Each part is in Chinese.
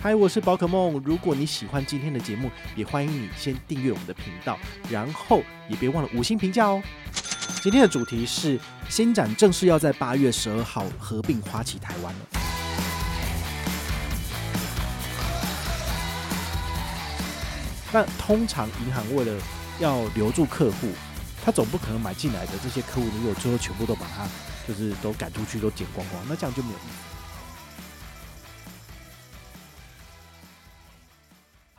嗨，我是宝可梦。如果你喜欢今天的节目，也欢迎你先订阅我们的频道，然后也别忘了五星评价哦。今天的主题是新展正式要在八月十二号合并花旗台湾了。那通常银行为了要留住客户，他总不可能买进来的这些客户，如果最后全部都把他就是都赶出去，都捡光光，那这样就没有意义。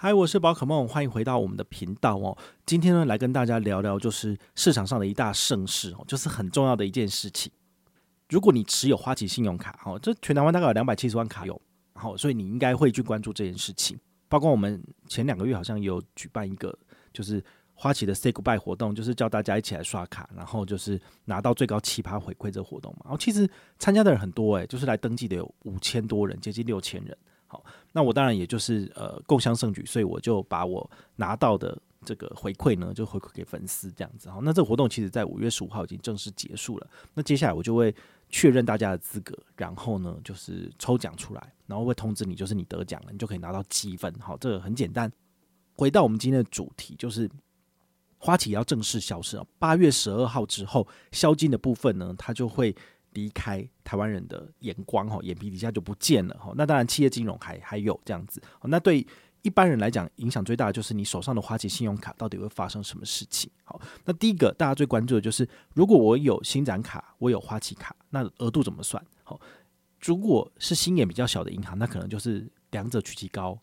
嗨，我是宝可梦，欢迎回到我们的频道哦。今天呢，来跟大家聊聊，就是市场上的一大盛事哦，就是很重要的一件事情。如果你持有花旗信用卡，哦，这全台湾大概有两百七十万卡友，好，所以你应该会去关注这件事情。包括我们前两个月好像有举办一个，就是花旗的 Say Goodbye 活动，就是叫大家一起来刷卡，然后就是拿到最高奇葩回馈这个活动嘛。然后其实参加的人很多诶，就是来登记的有五千多人，接近六千人。好，那我当然也就是呃共襄盛举，所以我就把我拿到的这个回馈呢，就回馈给粉丝这样子。好，那这个活动其实在五月十五号已经正式结束了。那接下来我就会确认大家的资格，然后呢就是抽奖出来，然后会通知你，就是你得奖了，你就可以拿到积分。好，这个很简单。回到我们今天的主题，就是花旗要正式消失啊，八月十二号之后，消金的部分呢，它就会。离开台湾人的眼光哈，眼皮底下就不见了哈。那当然，企业金融还还有这样子。那对一般人来讲，影响最大的就是你手上的花旗信用卡到底会发生什么事情？好，那第一个大家最关注的就是，如果我有新展卡，我有花旗卡，那额度怎么算？好，如果是心眼比较小的银行，那可能就是两者取其高。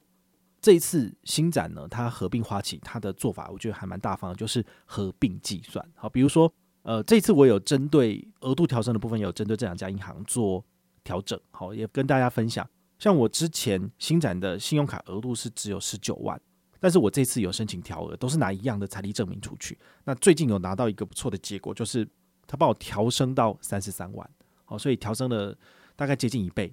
这一次新展呢，它合并花旗，它的做法我觉得还蛮大方的，就是合并计算。好，比如说。呃，这次我有针对额度调升的部分，有针对这两家银行做调整，好，也跟大家分享。像我之前新展的信用卡额度是只有十九万，但是我这次有申请调额，都是拿一样的财力证明出去。那最近有拿到一个不错的结果，就是他帮我调升到三十三万，好，所以调升了大概接近一倍。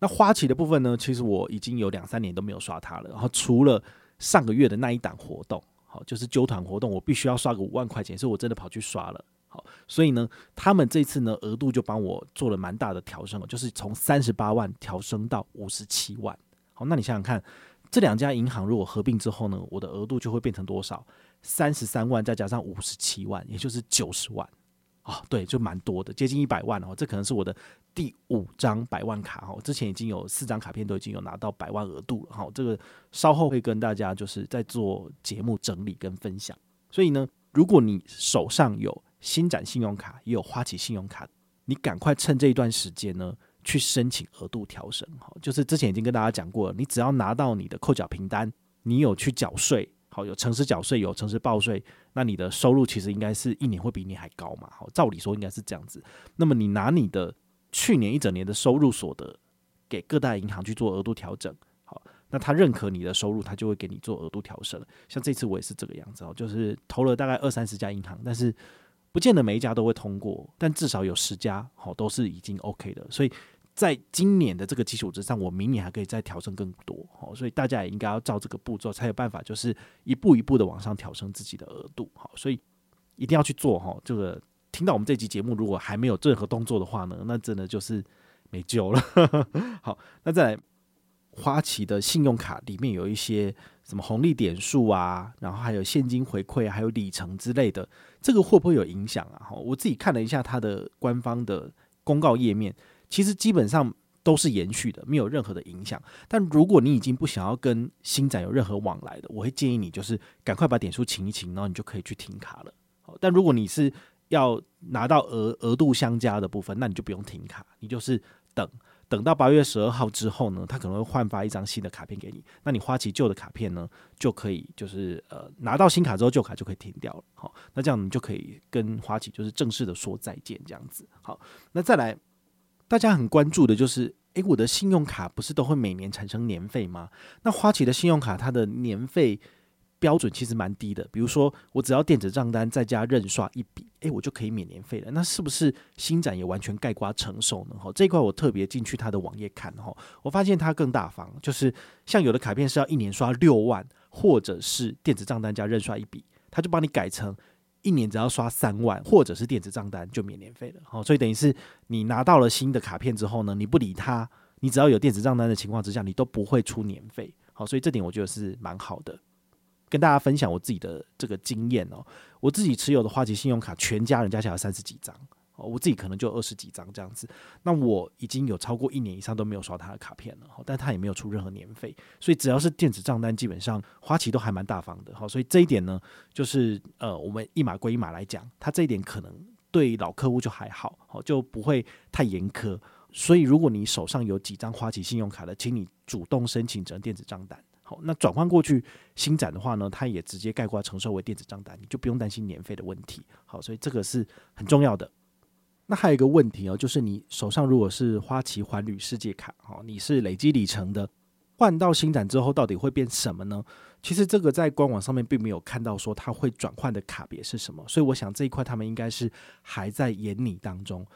那花旗的部分呢，其实我已经有两三年都没有刷它了，然后除了上个月的那一档活动，好，就是揪团活动，我必须要刷个五万块钱，所以我真的跑去刷了。好，所以呢，他们这次呢额度就帮我做了蛮大的调升了，就是从三十八万调升到五十七万。好，那你想想看，这两家银行如果合并之后呢，我的额度就会变成多少？三十三万再加上五十七万，也就是九十万。哦，对，就蛮多的，接近一百万哦。这可能是我的第五张百万卡哦。之前已经有四张卡片都已经有拿到百万额度了。好，这个稍后会跟大家就是在做节目整理跟分享。所以呢，如果你手上有新展信用卡也有花旗信用卡，你赶快趁这一段时间呢，去申请额度调升。好，就是之前已经跟大家讲过了，你只要拿到你的扣缴凭单，你有去缴税，好，有诚实缴税，有诚实报税，那你的收入其实应该是一年会比你还高嘛。好，照理说应该是这样子。那么你拿你的去年一整年的收入所得给各大银行去做额度调整，好，那他认可你的收入，他就会给你做额度调升。像这次我也是这个样子哦，就是投了大概二三十家银行，但是。不见得每一家都会通过，但至少有十家好都是已经 OK 的。所以在今年的这个基础之上，我明年还可以再调升更多。好，所以大家也应该要照这个步骤，才有办法就是一步一步的往上调升自己的额度。好，所以一定要去做哈。这个听到我们这期节目，如果还没有任何动作的话呢，那真的就是没救了。好，那再来。花旗的信用卡里面有一些什么红利点数啊，然后还有现金回馈，还有里程之类的，这个会不会有影响啊？哈，我自己看了一下它的官方的公告页面，其实基本上都是延续的，没有任何的影响。但如果你已经不想要跟星展有任何往来的，我会建议你就是赶快把点数清一清，然后你就可以去停卡了。好，但如果你是要拿到额额度相加的部分，那你就不用停卡，你就是等。等到八月十二号之后呢，他可能会换发一张新的卡片给你。那你花旗旧的卡片呢，就可以就是呃拿到新卡之后，旧卡就可以停掉了。好，那这样你就可以跟花旗就是正式的说再见，这样子。好，那再来，大家很关注的就是，诶，我的信用卡不是都会每年产生年费吗？那花旗的信用卡它的年费。标准其实蛮低的，比如说我只要电子账单再加认刷一笔，诶，我就可以免年费了。那是不是新展也完全盖瓜承受呢？哈，这一块我特别进去他的网页看哈，我发现他更大方，就是像有的卡片是要一年刷六万，或者是电子账单加认刷一笔，他就帮你改成一年只要刷三万，或者是电子账单就免年费了。好，所以等于是你拿到了新的卡片之后呢，你不理他。你只要有电子账单的情况之下，你都不会出年费。好，所以这点我觉得是蛮好的。跟大家分享我自己的这个经验哦，我自己持有的花旗信用卡，全家人加起来三十几张，哦，我自己可能就二十几张这样子。那我已经有超过一年以上都没有刷他的卡片了，但他也没有出任何年费，所以只要是电子账单，基本上花旗都还蛮大方的。好，所以这一点呢，就是呃，我们一码归一码来讲，他这一点可能对老客户就还好，好就不会太严苛。所以如果你手上有几张花旗信用卡的，请你主动申请成电子账单。那转换过去新展的话呢，它也直接概括承受为电子账单，你就不用担心年费的问题。好，所以这个是很重要的。那还有一个问题哦，就是你手上如果是花旗环旅世界卡，哦，你是累积里程的，换到新展之后到底会变什么呢？其实这个在官网上面并没有看到说它会转换的卡别是什么，所以我想这一块他们应该是还在研拟当中，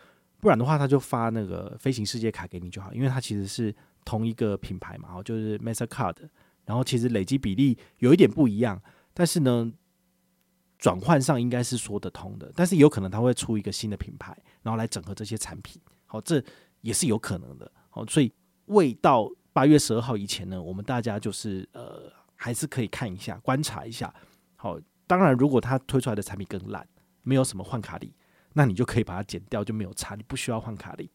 不然的话他就发那个飞行世界卡给你就好，因为它其实是同一个品牌嘛，哦，就是 Mastercard。然后其实累积比例有一点不一样，但是呢，转换上应该是说得通的。但是有可能他会出一个新的品牌，然后来整合这些产品。好，这也是有可能的。好，所以未到八月十二号以前呢，我们大家就是呃，还是可以看一下、观察一下。好，当然如果他推出来的产品更烂，没有什么换卡礼，那你就可以把它剪掉，就没有差，你不需要换卡礼。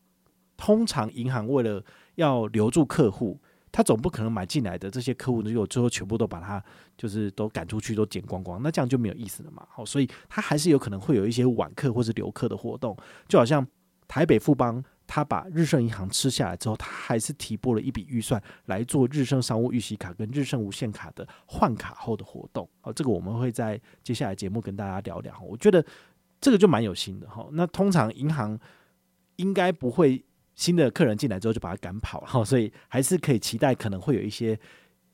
通常银行为了要留住客户。他总不可能买进来的这些客户，如果最后全部都把他就是都赶出去，都剪光光，那这样就没有意思了嘛。好，所以他还是有可能会有一些挽客或是留客的活动，就好像台北富邦，他把日盛银行吃下来之后，他还是提拨了一笔预算来做日盛商务预习卡跟日盛无限卡的换卡后的活动。好，这个我们会在接下来节目跟大家聊聊。我觉得这个就蛮有心的哈。那通常银行应该不会。新的客人进来之后就把他赶跑了，所以还是可以期待可能会有一些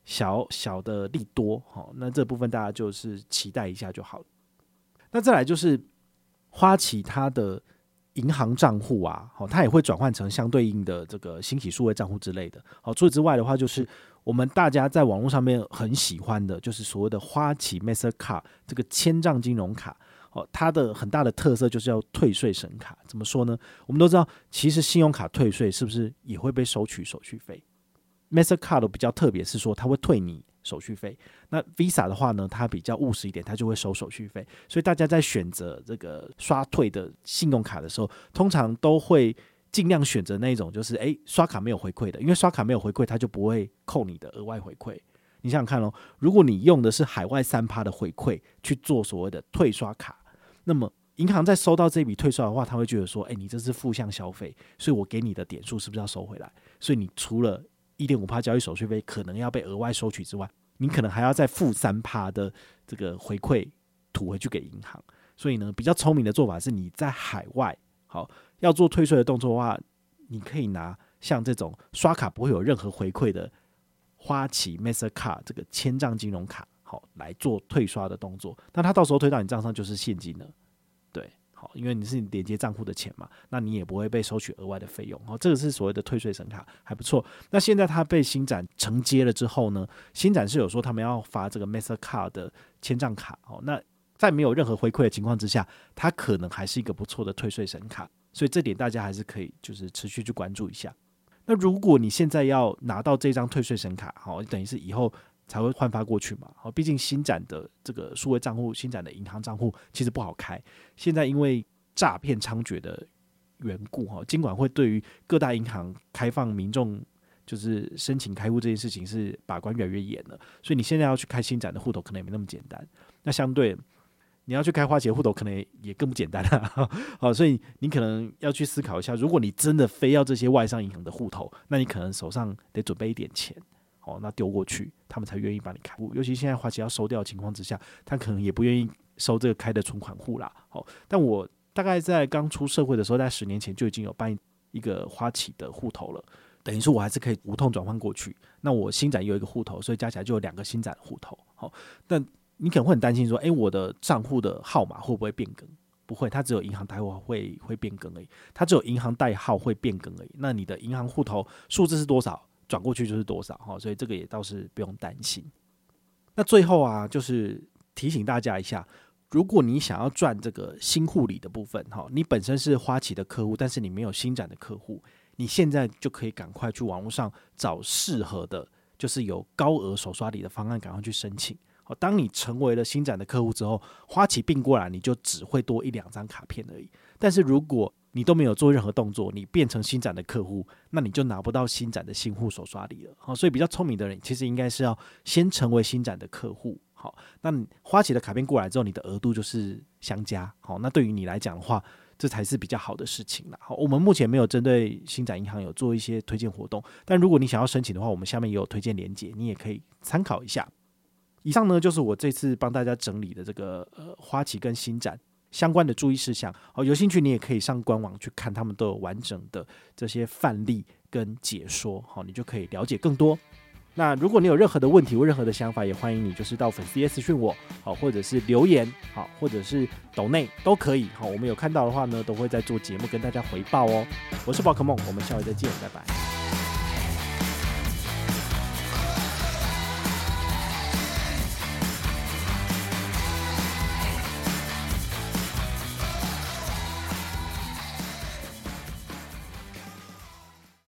小小的利多，哈，那这部分大家就是期待一下就好。那再来就是花旗它的银行账户啊，好，它也会转换成相对应的这个新起数位账户之类的。好，除此之外的话，就是我们大家在网络上面很喜欢的，就是所谓的花旗 Mastercard 这个千账金融卡。哦，它的很大的特色就是要退税神卡。怎么说呢？我们都知道，其实信用卡退税是不是也会被收取手续费？Mastercard 比较特别是说，它会退你手续费。那 Visa 的话呢，它比较务实一点，它就会收手续费。所以大家在选择这个刷退的信用卡的时候，通常都会尽量选择那种就是诶，刷卡没有回馈的，因为刷卡没有回馈，它就不会扣你的额外回馈。你想想看哦，如果你用的是海外三趴的回馈去做所谓的退刷卡，那么银行在收到这笔退税的话，他会觉得说，哎，你这是负向消费，所以我给你的点数是不是要收回来？所以你除了一点五趴交易手续费可能要被额外收取之外，你可能还要再付三趴的这个回馈吐回去给银行。所以呢，比较聪明的做法是，你在海外好要做退税的动作的话，你可以拿像这种刷卡不会有任何回馈的。花旗 Mastercard 这个千账金融卡，好来做退刷的动作，那他到时候退到你账上就是现金了，对，好，因为你是你连接账户的钱嘛，那你也不会被收取额外的费用，好，这个是所谓的退税神卡，还不错。那现在他被新展承接了之后呢，新展是有说他们要发这个 Mastercard 的签账卡，好，那在没有任何回馈的情况之下，它可能还是一个不错的退税神卡，所以这点大家还是可以就是持续去关注一下。那如果你现在要拿到这张退税神卡，好，等于是以后才会换发过去嘛。好，毕竟新展的这个数位账户、新展的银行账户其实不好开。现在因为诈骗猖獗的缘故，哈，尽管会对于各大银行开放民众就是申请开户这件事情是把关越来越严了。所以你现在要去开新展的户头，可能也没那么简单。那相对。你要去开花旗户头，可能也更不简单了。好，所以你可能要去思考一下，如果你真的非要这些外商银行的户头，那你可能手上得准备一点钱，哦，那丢过去，他们才愿意帮你开户。尤其现在花旗要收掉的情况之下，他可能也不愿意收这个开的存款户啦。好，但我大概在刚出社会的时候，在十年前就已经有办一个花旗的户头了，等于说我还是可以无痛转换过去。那我新展有一个户头，所以加起来就有两个新展户头。好，但你可能会很担心说，诶，我的账户的号码会不会变更？不会，它只有银行代号会会变更而已。它只有银行代号会变更而已。那你的银行户头数字是多少，转过去就是多少哈。所以这个也倒是不用担心。那最后啊，就是提醒大家一下，如果你想要赚这个新护理的部分哈，你本身是花旗的客户，但是你没有新展的客户，你现在就可以赶快去网络上找适合的，就是有高额手刷礼的方案，赶快去申请。好，当你成为了新展的客户之后，花旗并过来，你就只会多一两张卡片而已。但是如果你都没有做任何动作，你变成新展的客户，那你就拿不到新展的新户首刷礼了。好，所以比较聪明的人，其实应该是要先成为新展的客户。好，那花旗的卡片过来之后，你的额度就是相加。好，那对于你来讲的话，这才是比较好的事情了。好，我们目前没有针对新展银行有做一些推荐活动，但如果你想要申请的话，我们下面也有推荐连接，你也可以参考一下。以上呢，就是我这次帮大家整理的这个呃花旗跟新展相关的注意事项。好，有兴趣你也可以上官网去看，他们都有完整的这些范例跟解说。好，你就可以了解更多。那如果你有任何的问题或任何的想法，也欢迎你就是到粉丝页私讯我，好，或者是留言，好，或者是抖内都可以。好，我们有看到的话呢，都会在做节目跟大家回报哦。我是宝可梦，我们下回再见，拜拜。